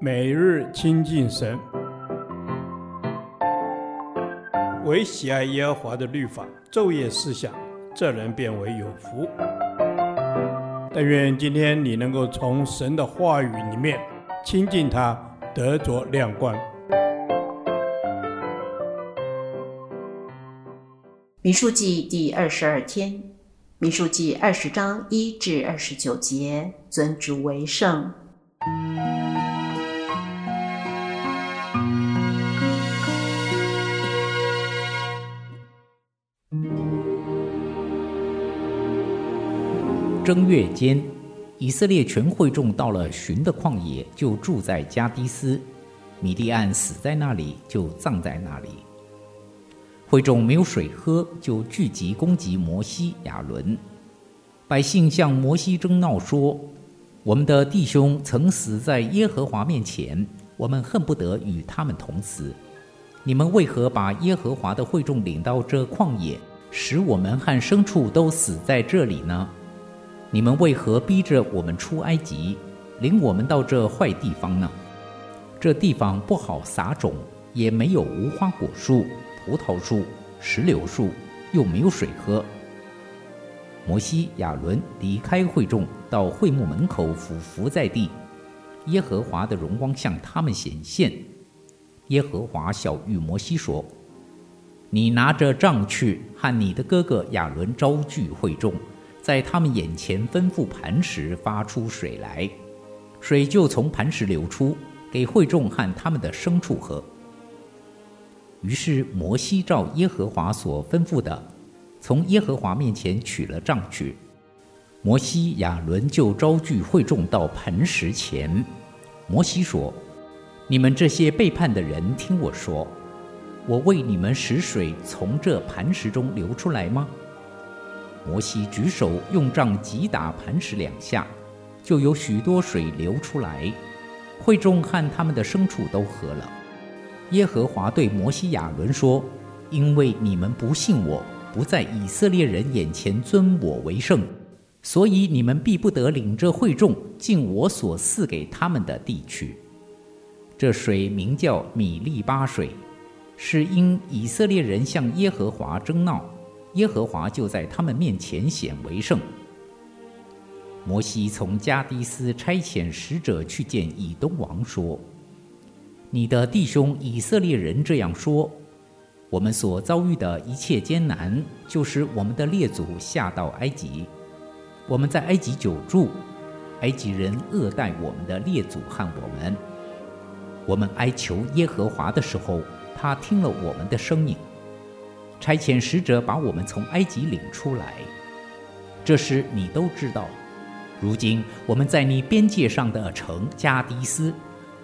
每日亲近神，唯喜爱耶和华的律法，昼夜思想，这人便为有福。但愿今天你能够从神的话语里面亲近他，得着亮光。民数记第二十二天，民数记二十章一至二十九节，尊主为圣。正月间，以色列全会众到了寻的旷野，就住在加迪斯。米利安死在那里，就葬在那里。会众没有水喝，就聚集攻击摩西、亚伦。百姓向摩西争闹说：“我们的弟兄曾死在耶和华面前，我们恨不得与他们同死。你们为何把耶和华的会众领到这旷野，使我们和牲畜都死在这里呢？”你们为何逼着我们出埃及，领我们到这坏地方呢？这地方不好撒种，也没有无花果树、葡萄树、石榴树，又没有水喝。摩西、亚伦离开会众，到会幕门口俯伏在地。耶和华的荣光向他们显现。耶和华晓諭摩西说：“你拿着杖去，和你的哥哥亚伦招聚会众。”在他们眼前吩咐磐石发出水来，水就从磐石流出，给会众和他们的牲畜喝。于是摩西照耶和华所吩咐的，从耶和华面前取了杖去。摩西、亚伦就招聚会众到磐石前。摩西说：“你们这些背叛的人，听我说，我为你们使水从这磐石中流出来吗？”摩西举手用杖击打磐石两下，就有许多水流出来，会众和他们的牲畜都喝了。耶和华对摩西、亚伦说：“因为你们不信我，不在以色列人眼前尊我为圣，所以你们必不得领着会众进我所赐给他们的地去。这水名叫米利巴水，是因以色列人向耶和华争闹。”耶和华就在他们面前显为圣。摩西从加低斯差遣使者去见以东王，说：“你的弟兄以色列人这样说：我们所遭遇的一切艰难，就是我们的列祖下到埃及，我们在埃及久住，埃及人恶待我们的列祖和我们。我们哀求耶和华的时候，他听了我们的声音。”差遣使者把我们从埃及领出来，这时你都知道。如今我们在你边界上的城加迪斯，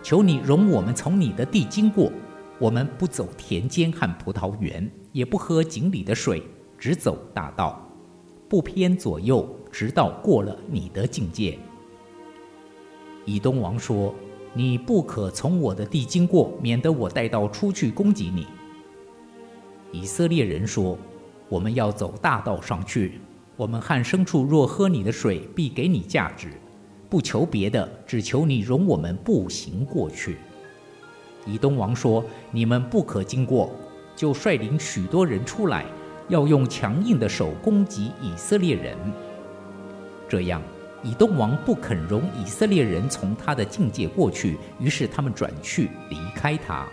求你容我们从你的地经过。我们不走田间和葡萄园，也不喝井里的水，只走大道，不偏左右，直到过了你的境界。以东王说：“你不可从我的地经过，免得我带刀出去攻击你。”以色列人说：“我们要走大道上去。我们和牲畜若喝你的水，必给你价值。不求别的，只求你容我们步行过去。”以东王说：“你们不可经过。”就率领许多人出来，要用强硬的手攻击以色列人。这样，以东王不肯容以色列人从他的境界过去，于是他们转去离开他。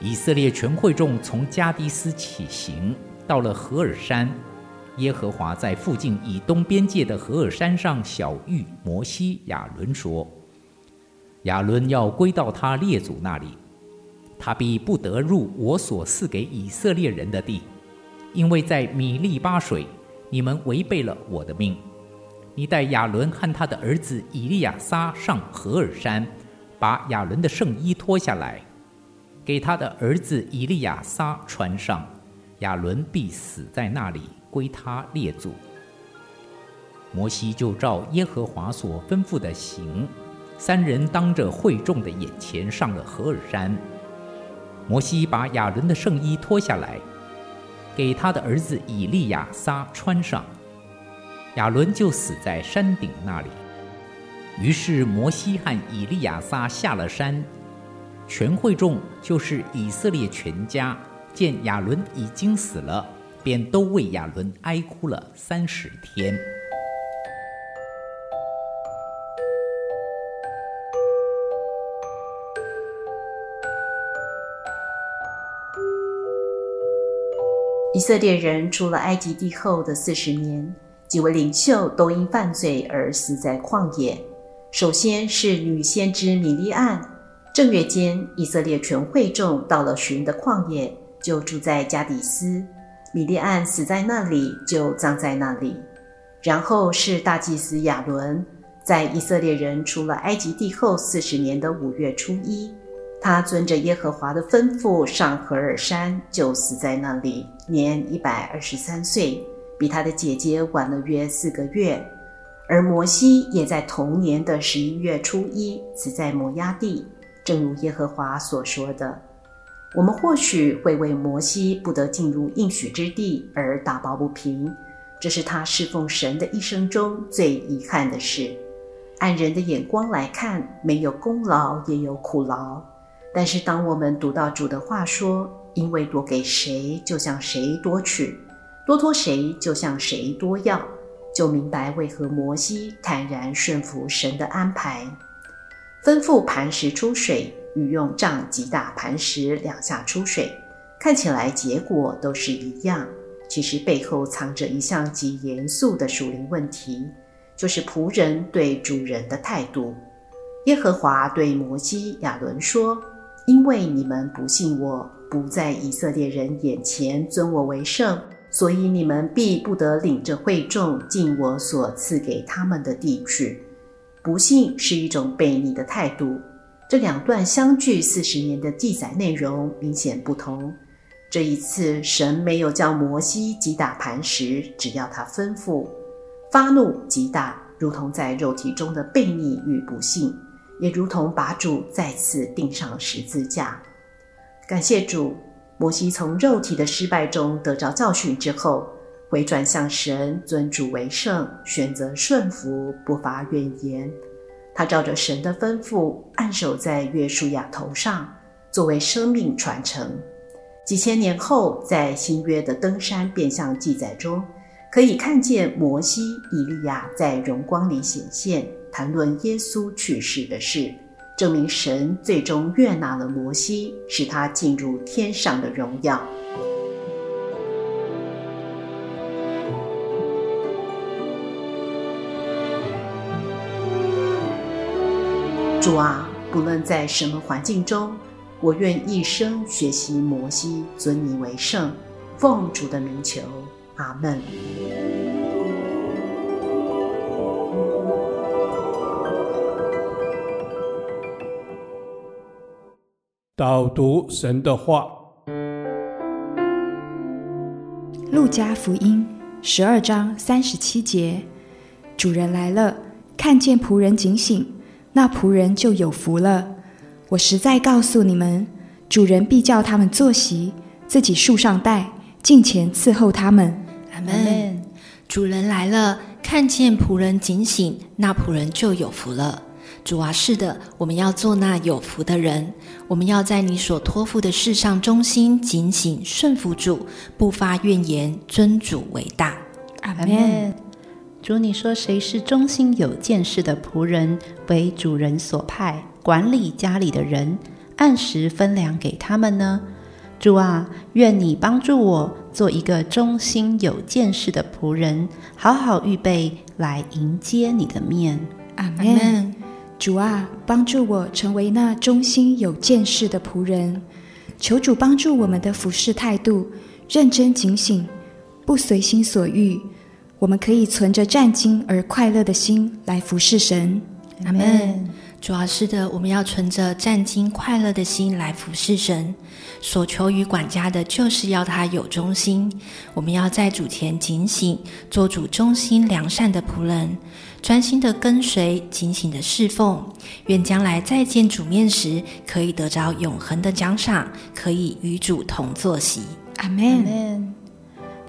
以色列全会众从加低斯起行，到了何尔山。耶和华在附近以东边界的何尔山上晓諭摩西、亚伦说：“亚伦要归到他列祖那里，他必不得入我所赐给以色列人的地，因为在米利巴水，你们违背了我的命。你带亚伦和他的儿子以利亚撒上何尔山，把亚伦的圣衣脱下来。”给他的儿子以利亚撒穿上，亚伦必死在那里，归他列祖。摩西就照耶和华所吩咐的行，三人当着会众的眼前上了何尔山。摩西把亚伦的圣衣脱下来，给他的儿子以利亚撒穿上，亚伦就死在山顶那里。于是摩西和以利亚撒下了山，全会众就是以色列全家，见亚伦已经死了，便都为亚伦哀哭了三十天。以色列人出了埃及地后的四十年，几位领袖都因犯罪而死在旷野。首先是女先知米利暗。正月间，以色列全会众到了寻的旷野，就住在加底斯。米利暗死在那里，就葬在那里。然后是大祭司亚伦，在以色列人出了埃及地后四十年的五月初一。他遵着耶和华的吩咐上何尔山，就死在那里，年一百二十三岁，比他的姐姐晚了约四个月。而摩西也在同年的十一月初一死在摩押地，正如耶和华所说的。我们或许会为摩西不得进入应许之地而打抱不平，这是他侍奉神的一生中最遗憾的事。按人的眼光来看，没有功劳也有苦劳。但是，当我们读到主的话说：“因为多给谁，就向谁多取；多托谁，就向谁多要”，就明白为何摩西坦然顺服神的安排，吩咐磐石出水，与用杖击打磐石两下出水。看起来结果都是一样，其实背后藏着一项极严肃的属灵问题，就是仆人对主人的态度。耶和华对摩西、亚伦说。因为你们不信我，不在以色列人眼前尊我为圣，所以你们必不得领着会众进我所赐给他们的地去。不幸是一种悖逆的态度。这两段相距四十年的记载内容明显不同。这一次，神没有叫摩西击打磐石，只要他吩咐，发怒极大，如同在肉体中的悖逆与不幸。也如同把主再次钉上十字架。感谢主，摩西从肉体的失败中得着教训之后，回转向神，尊主为圣，选择顺服，不发怨言。他照着神的吩咐，按手在约书亚头上，作为生命传承。几千年后，在新约的登山变相记载中，可以看见摩西、以利亚在荣光里显现。谈论耶稣去世的事，证明神最终悦纳了摩西，使他进入天上的荣耀。主啊，不论在什么环境中，我愿一生学习摩西，尊你为圣，奉主的名求，阿门。导读神的话，《路加福音》十二章三十七节：主人来了，看见仆人警醒，那仆人就有福了。我实在告诉你们，主人必叫他们坐席，自己树上带，进前伺候他们。阿门。主人来了，看见仆人警醒，那仆人就有福了。主啊，是的，我们要做那有福的人。我们要在你所托付的事上忠心、警醒、顺服主，不发怨言，尊主为大。阿门。主，你说谁是忠心有见识的仆人，为主人所派，管理家里的人，按时分粮给他们呢？主啊，愿你帮助我做一个忠心有见识的仆人，好好预备来迎接你的面。阿门。主啊，帮助我成为那忠心有见识的仆人。求主帮助我们的服侍态度，认真警醒，不随心所欲。我们可以存着战兢而快乐的心来服侍神。阿门。主要，是的，我们要存着战兢快乐的心来服侍神。所求于管家的，就是要他有忠心。我们要在主前警醒，做主忠心良善的仆人，专心的跟随，警醒的侍奉。愿将来再见主面时，可以得着永恒的奖赏，可以与主同坐席。阿门。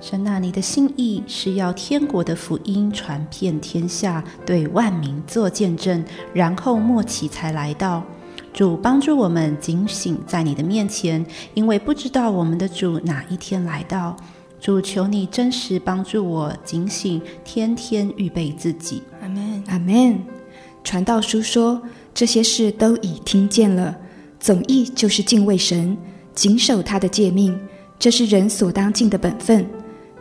神啊，你的心意是要天国的福音传遍天下，对万民做见证，然后末期才来到。主帮助我们警醒在你的面前，因为不知道我们的主哪一天来到。主求你真实帮助我警醒，天天预备自己。阿门，阿门。传道书说，这些事都已听见了，总意就是敬畏神，谨守他的诫命，这是人所当尽的本分。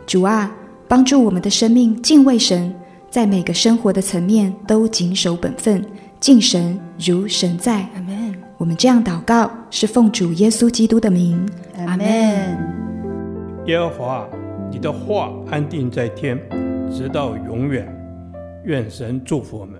主啊，帮助我们的生命敬畏神，在每个生活的层面都谨守本分，敬神如神在。阿门。我们这样祷告，是奉主耶稣基督的名。阿门。耶和华，你的话安定在天，直到永远。愿神祝福我们。